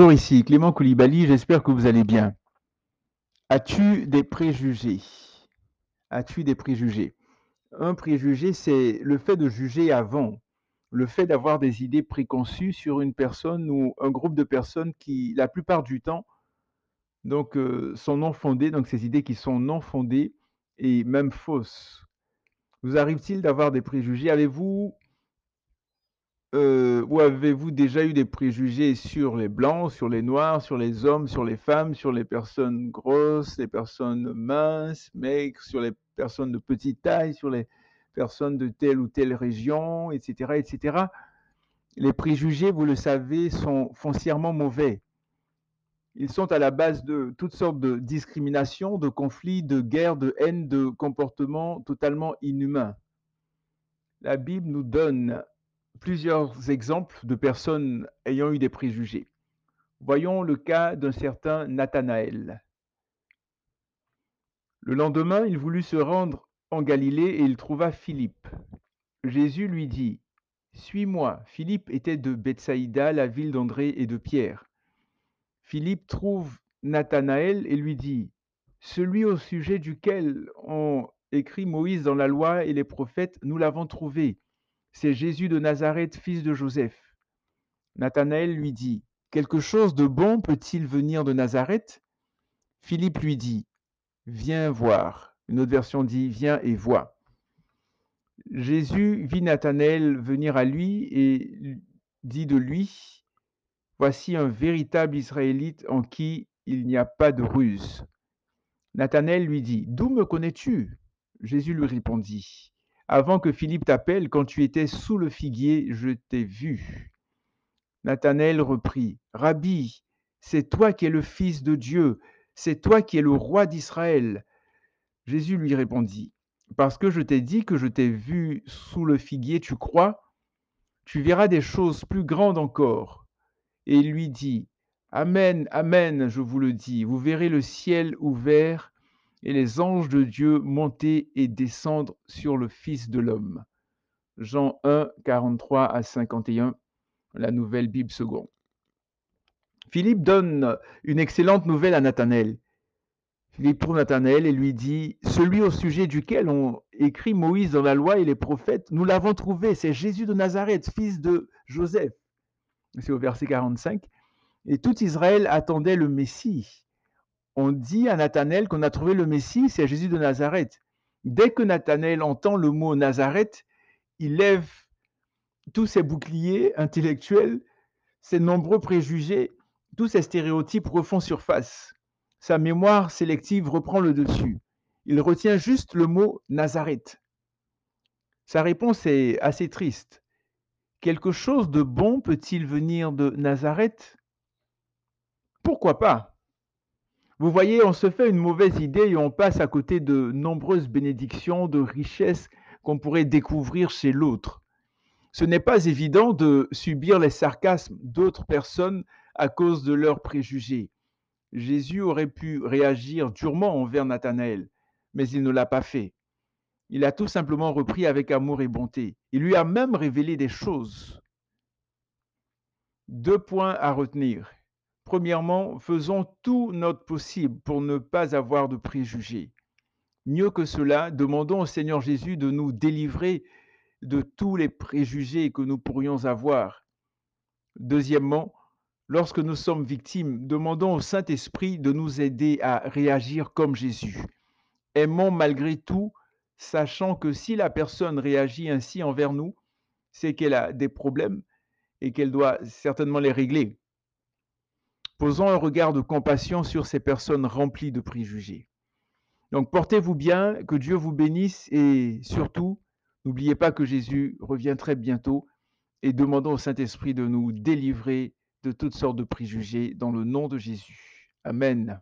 Bonjour, ici Clément Koulibaly, j'espère que vous allez bien. As-tu des préjugés? As-tu des préjugés? Un préjugé, c'est le fait de juger avant, le fait d'avoir des idées préconçues sur une personne ou un groupe de personnes qui, la plupart du temps, donc, euh, sont non fondées, donc ces idées qui sont non fondées et même fausses. Vous arrive-t-il d'avoir des préjugés? Avez-vous euh, ou avez-vous déjà eu des préjugés sur les blancs, sur les noirs, sur les hommes, sur les femmes, sur les personnes grosses, les personnes minces, maigres, sur les personnes de petite taille, sur les personnes de telle ou telle région, etc., etc. Les préjugés, vous le savez, sont foncièrement mauvais. Ils sont à la base de toutes sortes de discriminations, de conflits, de guerres, de haine, de comportements totalement inhumains. La Bible nous donne plusieurs exemples de personnes ayant eu des préjugés. Voyons le cas d'un certain Nathanaël. Le lendemain, il voulut se rendre en Galilée et il trouva Philippe. Jésus lui dit, Suis-moi. Philippe était de Bethsaïda, la ville d'André et de Pierre. Philippe trouve Nathanaël et lui dit, Celui au sujet duquel ont écrit Moïse dans la loi et les prophètes, nous l'avons trouvé c'est Jésus de Nazareth, fils de Joseph. Nathanaël lui dit, Quelque chose de bon peut-il venir de Nazareth? Philippe lui dit, Viens voir. Une autre version dit, Viens et vois. Jésus vit Nathanaël venir à lui et dit de lui, Voici un véritable Israélite en qui il n'y a pas de ruse. Nathanaël lui dit, D'où me connais-tu? Jésus lui répondit, avant que Philippe t'appelle, quand tu étais sous le figuier, je t'ai vu. Nathanaël reprit, Rabbi, c'est toi qui es le Fils de Dieu, c'est toi qui es le roi d'Israël. Jésus lui répondit, Parce que je t'ai dit que je t'ai vu sous le figuier, tu crois? Tu verras des choses plus grandes encore. Et il lui dit, Amen, Amen, je vous le dis, vous verrez le ciel ouvert et les anges de Dieu monter et descendre sur le Fils de l'homme. Jean 1, 43 à 51, la nouvelle Bible seconde. Philippe donne une excellente nouvelle à Nathanaël. Philippe trouve Nathanaël et lui dit Celui au sujet duquel on écrit Moïse dans la loi et les prophètes, nous l'avons trouvé, c'est Jésus de Nazareth, fils de Joseph. C'est au verset 45. Et tout Israël attendait le Messie on dit à Nathanaël qu'on a trouvé le Messie, c'est Jésus de Nazareth. Dès que Nathanaël entend le mot Nazareth, il lève tous ses boucliers intellectuels, ses nombreux préjugés, tous ses stéréotypes refont surface. Sa mémoire sélective reprend le dessus. Il retient juste le mot Nazareth. Sa réponse est assez triste. Quelque chose de bon peut-il venir de Nazareth? Pourquoi pas? Vous voyez, on se fait une mauvaise idée et on passe à côté de nombreuses bénédictions, de richesses qu'on pourrait découvrir chez l'autre. Ce n'est pas évident de subir les sarcasmes d'autres personnes à cause de leurs préjugés. Jésus aurait pu réagir durement envers Nathanaël, mais il ne l'a pas fait. Il a tout simplement repris avec amour et bonté. Il lui a même révélé des choses. Deux points à retenir. Premièrement, faisons tout notre possible pour ne pas avoir de préjugés. Mieux que cela, demandons au Seigneur Jésus de nous délivrer de tous les préjugés que nous pourrions avoir. Deuxièmement, lorsque nous sommes victimes, demandons au Saint-Esprit de nous aider à réagir comme Jésus. Aimons malgré tout, sachant que si la personne réagit ainsi envers nous, c'est qu'elle a des problèmes et qu'elle doit certainement les régler. Posons un regard de compassion sur ces personnes remplies de préjugés. Donc portez-vous bien, que Dieu vous bénisse et surtout, n'oubliez pas que Jésus revient très bientôt et demandons au Saint-Esprit de nous délivrer de toutes sortes de préjugés dans le nom de Jésus. Amen.